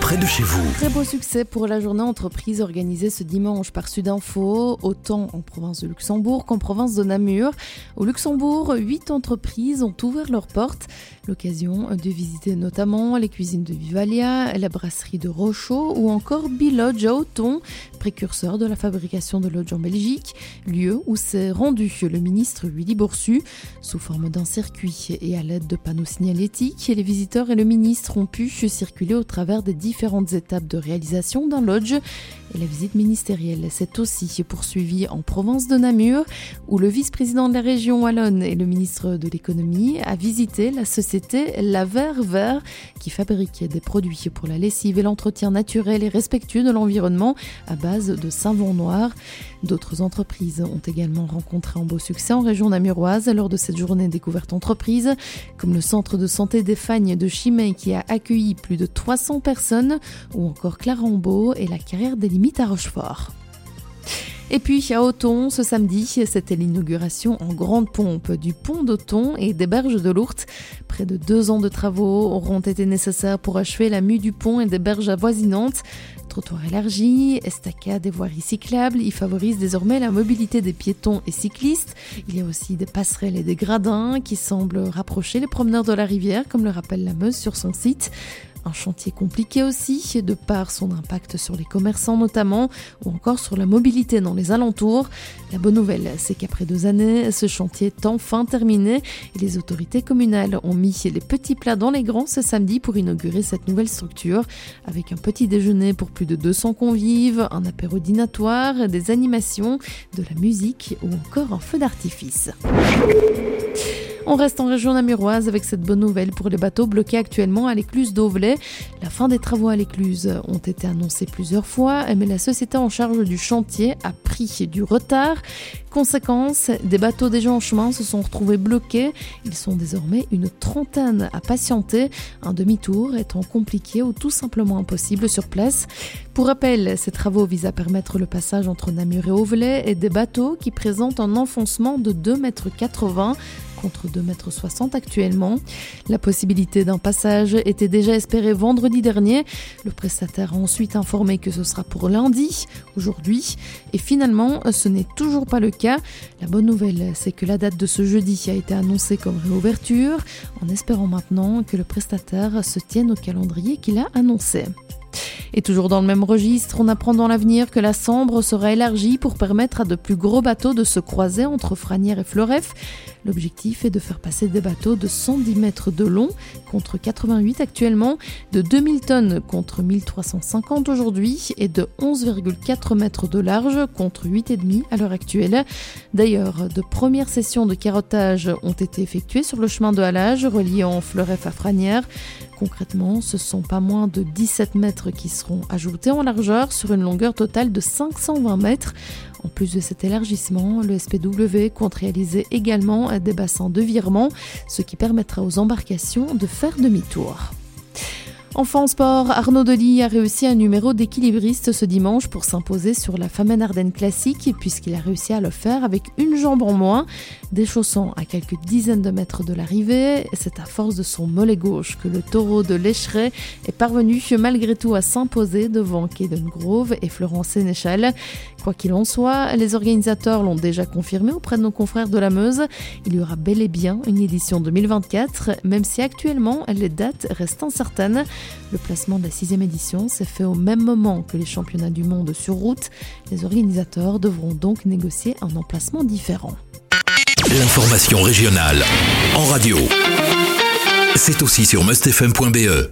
près de chez vous. Très beau succès pour la journée entreprise organisée ce dimanche par Sudinfo, autant en province de Luxembourg qu'en province de Namur. Au Luxembourg, huit entreprises ont ouvert leurs portes. L'occasion de visiter notamment les cuisines de Vivalia, la brasserie de Rochaud ou encore Bilodge à Auton, précurseur de la fabrication de lodge en Belgique, lieu où s'est rendu le ministre Willy Boursu. Sous forme d'un circuit et à l'aide de panneaux signalétiques, les visiteurs et le ministre ont pu circuler au travers des différentes étapes de réalisation d'un lodge. La visite ministérielle s'est aussi poursuivie en province de Namur, où le vice-président de la région Wallonne et le ministre de l'économie a visité la société La Vert qui fabrique des produits pour la lessive et l'entretien naturel et respectueux de l'environnement à base de savon noir. D'autres entreprises ont également rencontré un beau succès en région namuroise lors de cette journée découverte entreprise, comme le centre de santé des Fagnes de Chimay qui a accueilli plus de 300 personnes, ou encore Clarambeau et la carrière des à Rochefort. Et puis à Auton, ce samedi, c'était l'inauguration en grande pompe du pont d'Auton et des berges de l'Ourthe. Près de deux ans de travaux auront été nécessaires pour achever la mue du pont et des berges avoisinantes. Trottoirs élargis, estacades et voiries cyclables, ils favorisent désormais la mobilité des piétons et cyclistes. Il y a aussi des passerelles et des gradins qui semblent rapprocher les promeneurs de la rivière, comme le rappelle la Meuse sur son site. Un chantier compliqué aussi, de par son impact sur les commerçants notamment, ou encore sur la mobilité dans les alentours. La bonne nouvelle, c'est qu'après deux années, ce chantier est enfin terminé et les autorités communales ont mis les petits plats dans les grands ce samedi pour inaugurer cette nouvelle structure, avec un petit déjeuner pour plus de 200 convives, un apéro des animations, de la musique ou encore un feu d'artifice. On reste en région namuroise avec cette bonne nouvelle pour les bateaux bloqués actuellement à l'écluse d'Auvelay. La fin des travaux à l'écluse ont été annoncés plusieurs fois, mais la société en charge du chantier a pris du retard. Conséquence, des bateaux déjà en chemin se sont retrouvés bloqués. Ils sont désormais une trentaine à patienter, un demi-tour étant compliqué ou tout simplement impossible sur place. Pour rappel, ces travaux visent à permettre le passage entre Namur et Auvelay et des bateaux qui présentent un enfoncement de 2,80 mètres contre 2,60 mètres actuellement. La possibilité d'un passage était déjà espérée vendredi dernier. Le prestataire a ensuite informé que ce sera pour lundi, aujourd'hui, et finalement, ce n'est toujours pas le cas. La bonne nouvelle, c'est que la date de ce jeudi a été annoncée comme réouverture, en espérant maintenant que le prestataire se tienne au calendrier qu'il a annoncé. Et toujours dans le même registre, on apprend dans l'avenir que la Sambre sera élargie pour permettre à de plus gros bateaux de se croiser entre Franière et Fleuref. L'objectif est de faire passer des bateaux de 110 mètres de long contre 88 actuellement, de 2000 tonnes contre 1350 aujourd'hui et de 11,4 mètres de large contre 8,5 à l'heure actuelle. D'ailleurs, de premières sessions de carottage ont été effectuées sur le chemin de halage reliant Fleuref à Franière. Concrètement, ce sont pas moins de 17 mètres qui seront ajoutés en largeur sur une longueur totale de 520 mètres. En plus de cet élargissement, le SPW compte réaliser également des bassins de virement, ce qui permettra aux embarcations de faire demi-tour. Enfin en sport, Arnaud Delis a réussi un numéro d'équilibriste ce dimanche pour s'imposer sur la Famen Ardennes classique puisqu'il a réussi à le faire avec une jambe en moins, déchaussant à quelques dizaines de mètres de l'arrivée. C'est à force de son mollet gauche que le taureau de l'Écheret est parvenu malgré tout à s'imposer devant Kaden Grove et Florent Sénéchal. Quoi qu'il en soit, les organisateurs l'ont déjà confirmé auprès de nos confrères de la Meuse. Il y aura bel et bien une édition 2024, même si actuellement les dates restent incertaines. Le placement de la sixième édition s'est fait au même moment que les championnats du monde sur route. Les organisateurs devront donc négocier un emplacement différent. L'information régionale en radio. C'est aussi sur mustfm.be.